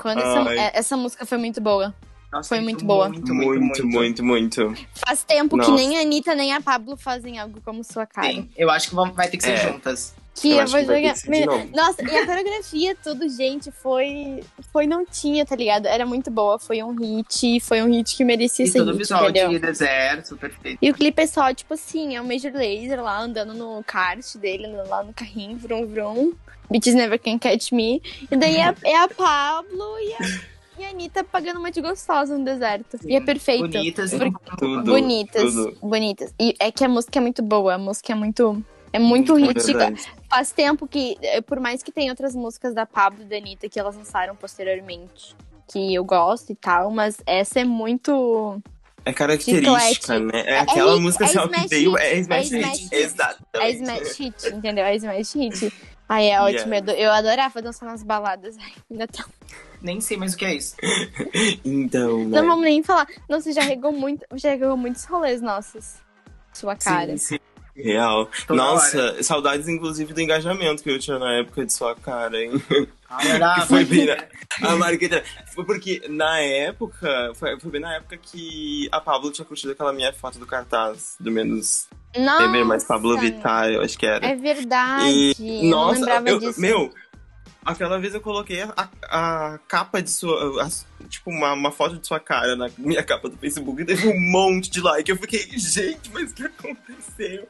Quando essa, é- essa música foi muito boa. Nossa, Foi muito boa. Muito, muito, muito, muito. Faz tempo que Nossa. nem a Anitta nem a Pablo fazem algo como sua cara. Sim, eu acho que vão, vai ter que ser É. juntas. Que Eu eu, vou que jogar. que. Nossa, e a coreografia, tudo, gente, foi. Foi não tinha, tá ligado? Era muito boa. Foi um hit. Foi um hit que merecia E ser todo o hit, visual entendeu? de deserto, perfeito. E o clipe é só, tipo assim, é o Major Laser lá andando no kart dele, lá no carrinho, vrum vrum. Bitches Never Can Catch Me. E daí é, é a Pablo e a, e a Anitta pagando uma de gostosa no deserto. E é perfeito. Bonitas e Porque- Tudo. Bonitas, tudo. bonitas. E é que a música é muito boa, a música é muito. É muito hit. verdade. Faz tempo que, eh, por mais que tenha outras músicas da Pablo e da Anitta que elas lançaram posteriormente, que eu gosto e tal, mas essa é muito. É característica, Chiclete. né? É aquela hit, música é assim, ó, smash que veio. É Smash é Hit. smash hit. Exatamente. É Smash Hit, entendeu? É Smash Hit. Aí é ótimo. Yes. Eu, adorava dançar nas baladas. Ai, ainda tá. Nem sei mais o que é isso. Então, né? Não vamos nem falar. Não, você já regou muito. Já regou muitos rolês nossos. Sua cara. Sim, sim. Real. Toda Nossa, saudades inclusive do engajamento que eu tinha na época de sua cara, hein? Ah, Que foi bem na... A Marqueta. Foi porque na época. Foi, foi bem na época que a Pablo tinha curtido aquela minha foto do cartaz, do menos Nossa, mais Pablo Vittar, eu acho que era. É verdade. E, eu nossa, eu- disso. meu, aquela vez eu coloquei a, a capa de sua. a- tipo, uma, uma foto de sua cara na minha capa do Facebook e teve um monte de like. Eu fiquei, gente, mas o que aconteceu?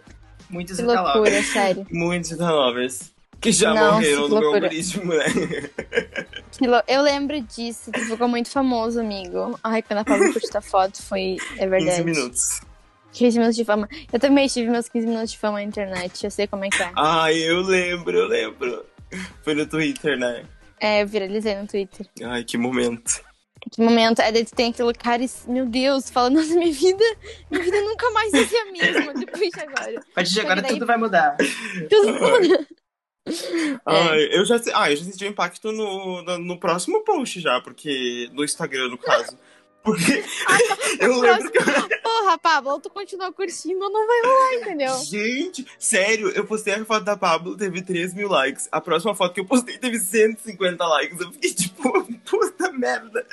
Muitos Que loucura, sério. Muitos lovers que já Nossa, morreram que no meu algoritmo, né? Lou- Eu lembro disso, tu ficou muito famoso, amigo. Ai, quando a Pablo curtiu a foto, foi. É 15 verdade. minutos. 15 minutos de fama. Eu também tive meus 15 minutos de fama na internet, eu sei como é que é. Ai, eu lembro, eu lembro. Foi no Twitter, né? É, eu viralizei no Twitter. Ai, que momento. Que momento, é daí tu tem aquele cara e, meu Deus, fala, nossa, minha vida, minha vida nunca mais vai ser a mesma depois de agora. A partir de agora Daí- tudo vai mudar. Tudo muda. Ai, eu já, ah, eu já senti o impacto no, no, no próximo post já, porque. No Instagram, no caso. Porque eu lembro que. Porra, Pablo, tu continua curtindo, não vai rolar, entendeu? Gente, sério, eu postei a foto da Pablo, teve 3 mil likes. A próxima foto que eu postei teve 150 likes. Eu fiquei tipo, puta merda.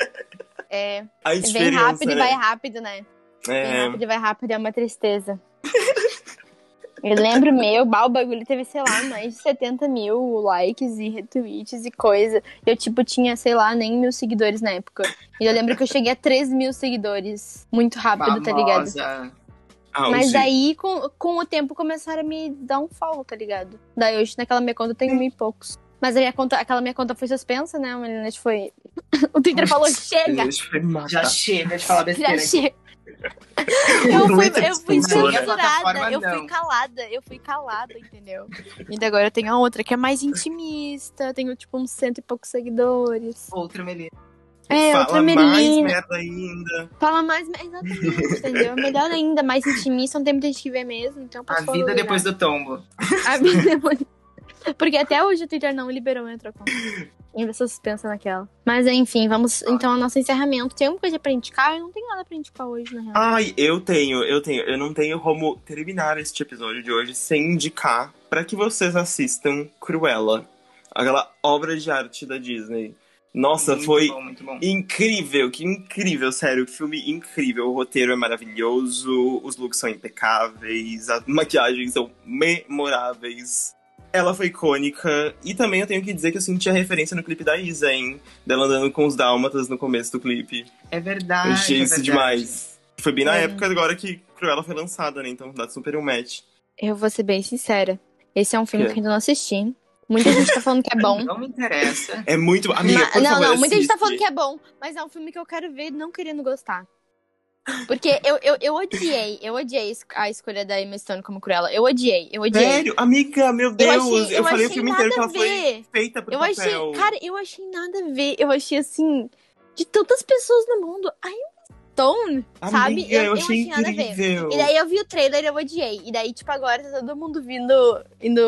É, A vem rápido e né? vai rápido, né? Vem É, rápido e vai rápido, é uma tristeza. Eu lembro meu, bah, o bagulho teve, sei lá, mais de 70 mil likes e retweets e coisa. Eu, tipo, tinha, sei lá, nem mil seguidores na época. E eu lembro que eu cheguei a 3 mil seguidores muito rápido, tá ligado? Famosa. ah, Mas sim. daí, com, com o tempo, começaram a me dar um follow, tá ligado? Daí hoje naquela minha conta eu tenho mil e poucos. Mas a minha conta, aquela minha conta foi suspensa, né? A foi. o Twitter falou: chega! Já chega de falar Já besteira. aqui. chega! Eu fui, eu fui censura. censurada, eu fui calada, eu fui calada, entendeu? E agora eu tenho a outra que é mais intimista, tenho tipo uns cento e poucos seguidores. Outra Melina. É, Fala outra mais Melina. merda ainda. Fala mais, exatamente, entendeu? Melhor ainda, mais intimista, não tem muita gente que vê mesmo, então A vida depois do tombo. A vida depois. Porque até hoje o Twitter não liberou minha troca. Ainda sou suspensa naquela. Mas enfim, vamos então ao nosso encerramento. Tem alguma coisa pra indicar? Eu não tenho nada pra indicar hoje, na real. Ai, eu tenho, eu tenho. Eu não tenho como terminar este episódio de hoje sem indicar pra que vocês assistam Cruella. Aquela obra de arte da Disney. Nossa, muito foi bom, muito bom. incrível, que incrível, sério. Que filme incrível. O roteiro é maravilhoso, os looks são impecáveis, as maquiagens são memoráveis. Ela foi icônica. E também eu tenho que dizer que eu senti a referência no clipe da Isa, hein? Dela andando com os dálmatas no começo do clipe. É verdade. Eu achei é isso verdade. demais. Foi bem na É. época agora que Cruella foi lançada, né? Então dá super um match. Eu vou ser bem sincera. Esse é um filme Quê? que eu ainda não assisti. Muita gente tá falando que é bom. Não me interessa. É muito. Amiga, por não, favor, não, muita gente tá falando que é bom, mas é um filme que eu quero ver não querendo gostar. Porque eu, eu, eu odiei, eu odiei a escolha da Emma Stone como Cruella. Eu odiei, eu odiei. Sério? Amiga, meu Eu Deus! Eu, achei, eu falei o filme inteiro que ela foi feita pro Eu papel. achei, cara, eu achei nada a ver. Eu achei assim, de tantas pessoas no mundo, a Emma Stone, sabe? Amiga, eu, achei nada a ver. incrível. E daí eu vi o trailer e eu odiei. E daí, tipo, agora tá todo mundo vindo, indo,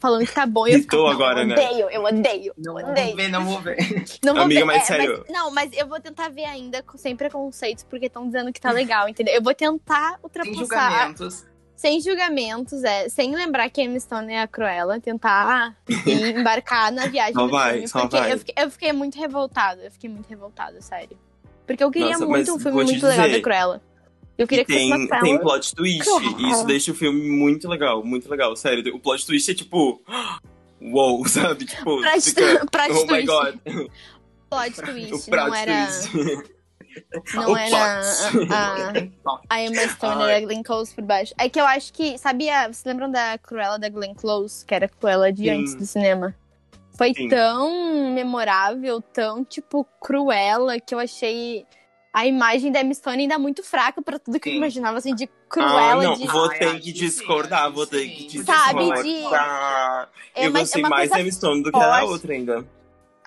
falando que tá bom. E eu fico, não, agora, eu né? odeio, eu odeio, Não eu vou odeio. ver, não vou ver. Não vou Amiga, ver. mas é, sério. não, mas eu vou tentar ver ainda sem preconceitos, porque estão dizendo que tá legal, entendeu? Eu vou tentar Sem ultrapassar. julgamentos. Sem julgamentos, é. Sem lembrar que a Emma Stone é a Cruella, tentar embarcar na viagem Só do vai, filme. só vai. Eu, fiquei, eu fiquei muito revoltada, eu fiquei muito revoltada, sério. Porque eu queria Nossa, muito um filme muito legal dizer. da Cruella. Eu queria que fosse tem, uma tem plot twist. Cruella. E isso deixa o filme muito legal, muito legal. Sério, o plot twist é tipo. Uou, sabe? Tipo, Plot- fica. oh my god. Plot twist, não era. twist. Não O era a, a, a Emma Stone Ai. era a Glenn Close por baixo. É que eu acho que, sabia, vocês lembram da Cruella da Glenn Close? Que era a Cruella de Sim. antes do cinema? Foi Sim. tão memorável, tão, tipo, cruela, que eu achei a imagem da Emma Stone ainda muito fraca pra tudo que eu Sim. imaginava, assim, de Ah, Cruella, não, de... vou ter que discordar, vou ter que Sabe, discordar. de- É eu uma- gostei é uma mais da coisa Emma Stone do que da outra ainda.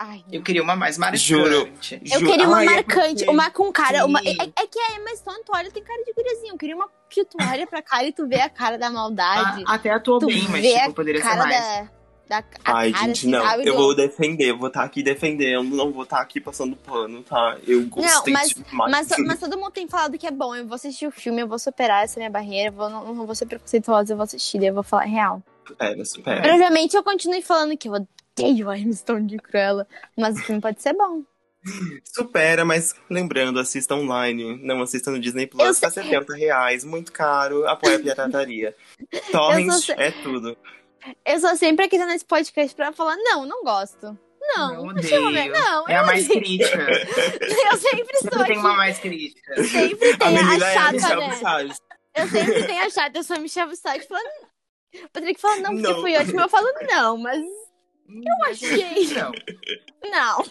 Ai, Eu queria uma mais marcante. Juro. Eu queria uma Ai, é marcante, porque- uma com cara. Uma... É, é que a Emma Stone, tu olha, tem cara de guriazinho. Eu queria uma que tu olha pra cara e tu vê a cara da maldade. Ah, até atuou tu bem, mas tipo, a poderia ser mais. da. Da Ai, cara, gente, assim, não. sabe, Eu vou defender, vou estar aqui defendendo, não vou estar aqui passando pano, tá? Eu gostei mas- demais. Mas, mas todo mundo tem falado que é bom. Eu vou assistir o filme, eu vou superar essa minha barreira. Eu vou, não, não vou ser preconceituosa, eu vou assistir, eu vou falar real. Supera, supera. Provavelmente eu continue falando que eu odeio a Stone de Cruella. Mas o filme pode ser bom. Supera, mas lembrando, assista online, não assista no Disney Plus, tá 70 reais, muito caro, apoia a pirataria. Torrent sou- é tudo. Eu sou sempre aqui nesse podcast pra falar, não, não gosto. Não, Não deixa eu ver. odeio. Não, É a mais odeio. crítica. Eu sempre estou Sempre tem uma aqui. mais crítica. Sempre A tem a, é a chata, Michelle né? Visage. Eu sempre tenho a chata, eu sou a Michelle Visage falando. O Patrick fala, não, porque Não. foi ótimo. Eu falo, não, mas Eu achei. Não. não.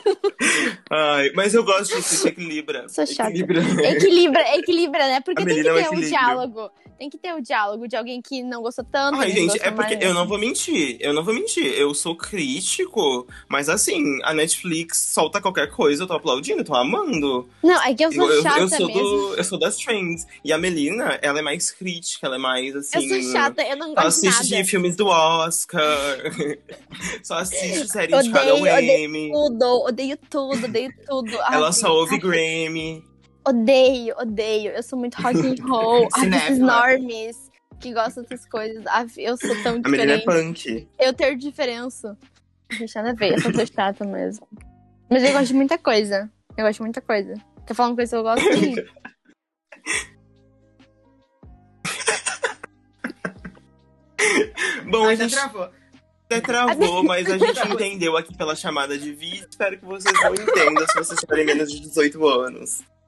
Ai, mas eu gosto disso, isso equilibra. Sou chata. Equilibra. Equilibra, equilibra, né? Porque A tem que Melina é um ter um diálogo. Tem que ter o diálogo de alguém que não gostou tanto. Ai, gente, é porque mais. eu não vou mentir, eu não vou mentir. Eu sou crítico, mas assim, a Netflix solta qualquer coisa, eu tô aplaudindo, eu tô amando. Não, é que eu sou Eu, eu, chata eu sou mesmo. do, eu sou das trends. E a Melina, ela é mais crítica, ela é mais assim. Eu sou chata, eu não gosto de assiste nada. de filmes do Oscar. Só assiste série de Odeio, cada odeio Emmy. Tudo, odeio tudo, odeio tudo. Ai, Ela só ouve Grammy. Odeio, odeio. Eu sou muito rock and roll. Cinéfila. normes que gostam dessas coisas. Ai, eu sou tão A é diferente. punk. Eu ter diferença. Deixa nada a ver, eu tô chata mesmo. Mas eu gosto de muita coisa. Eu gosto de muita coisa. Quer falar uma coisa que eu gosto de. Bom, a Ai, gente travou. até travou, mas a gente entendeu aqui pela chamada de vídeo. Espero que vocês não entendam se vocês tiverem menos de 18 anos.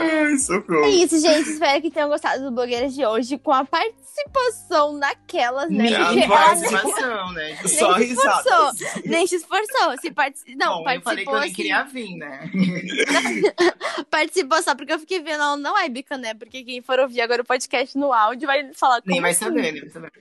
Ai, É socorro. isso, gente. Espero que tenham gostado do Blogueiras de hoje com a participação daquelas, né? Minha Porque nem, participação, né? gente? Só nem se esforçou. Nem se esforçou. Se partici... Não, Bom, eu falei que participou eu nem assim. queria vir, né? Participou só porque eu fiquei vendo ela não é bica, né? Porque quem for ouvir agora o podcast no áudio vai falar Nem vai assim? saber, nem vai saber.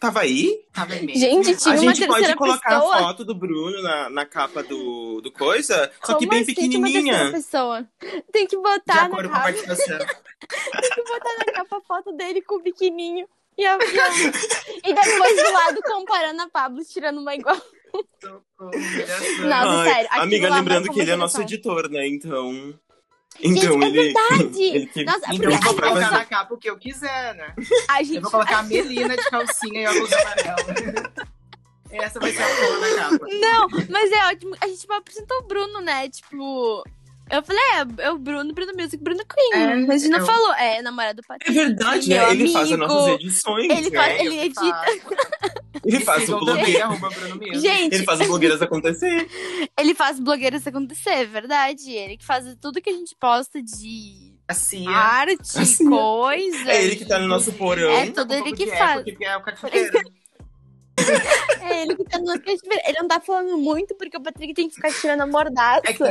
Tava aí? Tava mesmo. Gente, tinha a uma gente pode colocar pessoa. a foto do Bruno na, na capa do, do coisa, só que Como bem assim uma pequenininha. terceira pessoa? Tem que de botar na capa, tem que botar na capa a foto dele com o biquininho. E, a, e, e depois do lado comparando a Pablo, tirando uma igual. Nossa, Ai, sério, amiga, lembrando que ele é nosso editor, né? Então. Gente, Então é ele. verdade! ele que- Nossa, Então eu vou Vai colocar fazer. na capa o que eu quiser, né? a gente. Eu vou colocar a Melina de calcinha e óculos amarelo. Essa vai ser a cor da capa. Não, mas é ótimo. A gente apresentou o Bruno, né? Tipo. Eu falei, é, é o Bruno, Bruno Music, Bruno Queen. É, mas a gente não eu- falou. É, namorado do É Patrick. verdade, meu né? Ele faz as amigo. nossas edições. Ele, né? faz, ele edita. Ele faz o blogueiro. Gente, Ele faz o blogueiras acontecer. ele faz blogueiras acontecer, é verdade. Ele que faz tudo que a gente posta de Cia. arte, Cia. coisa. É ele que tá no nosso porão. É, Um tudo ele que de faz. Porque é o cativeiro. É ele que tá no cativeiro. Ele não tá falando muito porque o Patrick tem que ficar tirando a mordaça. É que...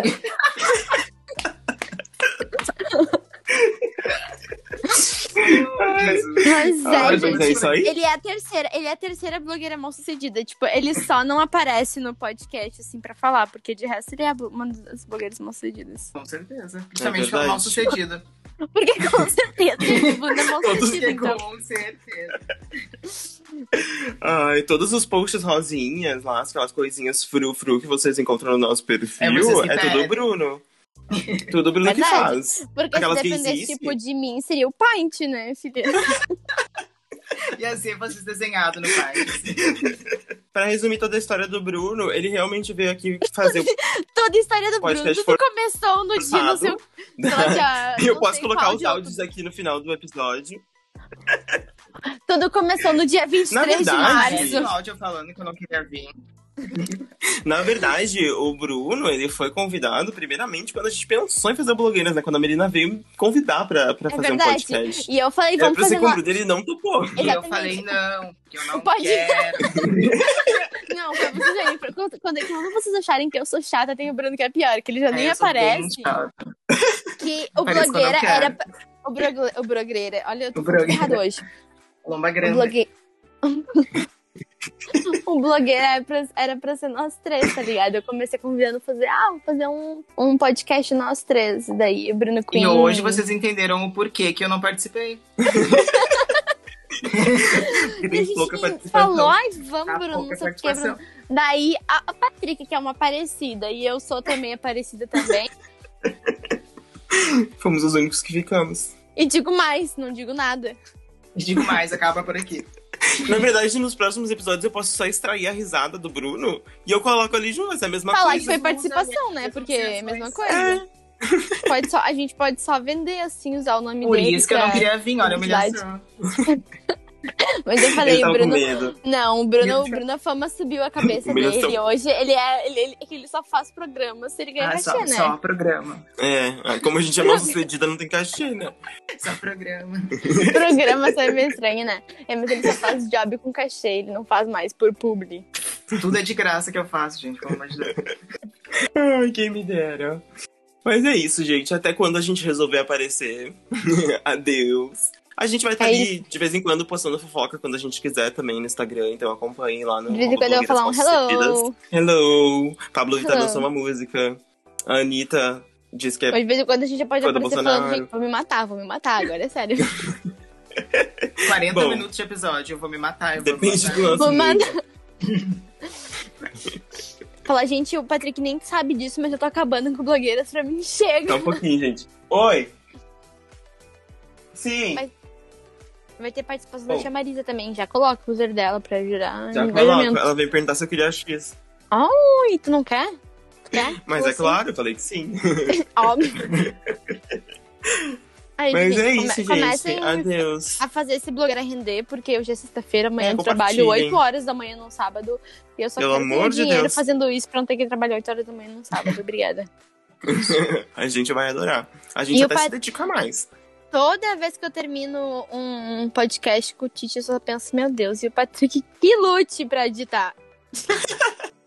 Mas Ah, é, mas gente. é isso aí? Ele é a terceira, ele é a terceira blogueira mal sucedida. Tipo, ele só não aparece no podcast, assim, pra falar, porque de resto ele é uma das blogueiras mal sucedidas. Com certeza. Principalmente pelo verdade. mal sucedido. Porque com certeza ele é mal Todos sucedida, então. Com certeza. Ai, todos os posts rosinhas lá, aquelas coisinhas fru-fru que vocês encontram no nosso perfil, É que é, tudo pedem. o Bruno. Tudo Bruno que Verdade. faz. Porque Aquelas se dependesse, tipo, de mim, seria o Paint, né, filha? E assim vocês desenhado no pai. pra resumir toda a história do Bruno, ele realmente veio aqui fazer o Toda a história do Bruno, tudo começou no dia no seu. eu posso colocar os de- áudios aqui no final do episódio. Tudo começou no dia 23 Na de verdade- Esse março. áudio falando que eu não queria vir. Na verdade, o Bruno, ele foi convidado primeiramente quando a gente pensou em fazer blogueiras, né? Quando a Melina veio convidar pra, pra É fazer um verdade. podcast. E eu falei, Era vamos pra ser fazer uma. Bruno, ele não topou. E eu Exatamente. falei, não, que eu não Pode- quero. Não, pra vocês verem, quando, quando, quando vocês acharem que eu sou chata, tem o Bruno que é pior, que ele já É, nem aparece. Que o Parece blogueira quero. era. O, brogle, o blogueira. Olha, eu tô errado hoje. Lomba O grande. o blogueiro era pra, era pra ser nós três, tá ligado? Eu comecei convidando a fazer, ah, vou fazer um, um podcast nós três. Daí o Bruno Queen. E hoje vocês entenderam o porquê que eu não participei. E a gente falou, ai, vamos, Tá Bruno, não sei o que. Bruno. Daí a, a Patrick, que é uma parecida, e eu sou também parecida também. Fomos os únicos que ficamos. E digo mais, não digo nada. Digo mais, acaba por aqui. Na verdade, nos próximos episódios eu posso só extrair a risada do Bruno e eu coloco ali junto, é a mesma Falar que coisa. foi vamos usar participação, né? Porque é a mesma coisa. É. Pode só, a gente pode só vender assim, usar o nome Por dele. isso que eu não queria vir, olha a humilhação. Mas eu falei, Ele tava o Bruno. com medo. Não, o Bruno, o Bruno a fama subiu a cabeça dele. Hoje ele é. Ele, ele, ele só faz programa se ele ganha Ah, cachê, só, né? só programa. É, como a gente é mal sucedida, não tem cachê, né? Só programa. programa só é meio estranho, né? É, mas ele só faz job com cachê, ele não faz mais por publi. Tudo é de graça que eu faço, gente, pelo amor de Deus. Ai, quem me dera. Mas é isso, gente. Até quando a gente resolver aparecer. Adeus. A gente vai estar É ali de vez em quando postando fofoca quando a gente quiser também no Instagram, então acompanhem lá no. De vez em quando eu vou falar um hello. Hello! Pablo Vittar lançou uma música. A Anitta diz que é. Mas de vez em quando a gente já pode aparecer Bolsonaro. falando, gente, vou me matar, vou me matar agora, é sério. 40 Bom. minutos de episódio, eu vou me matar. Eu vou Depende matar. do lance. Vou mandar. Falar, gente, o Patrick nem sabe disso, mas eu tô acabando com blogueiras pra mim. Chega. Só um pouquinho, gente. Oi! Sim! Mas- Vai ter participação Bom. da Tia Marisa também. Já coloca o user dela pra ajudar Já coloca. Ela veio perguntar se eu queria X. Ui, tu não quer? Tu quer? Mas Ou é assim? claro, eu falei que sim. Óbvio. Aí, Mas gente, é come- isso, gente. Comecem Adeus. a fazer esse blogueira render, porque hoje é sexta-feira, amanhã É, eu trabalho compartilhem. 8 horas da manhã no sábado. E eu só Pelo quero amor ter de dinheiro Deus. fazendo isso pra não ter que trabalhar 8 horas da manhã no sábado. Obrigada. A gente vai adorar. A gente E até se dedica mais. Toda vez que eu termino um podcast com o Tite, eu só penso, meu Deus, e o Patrick que lute pra editar.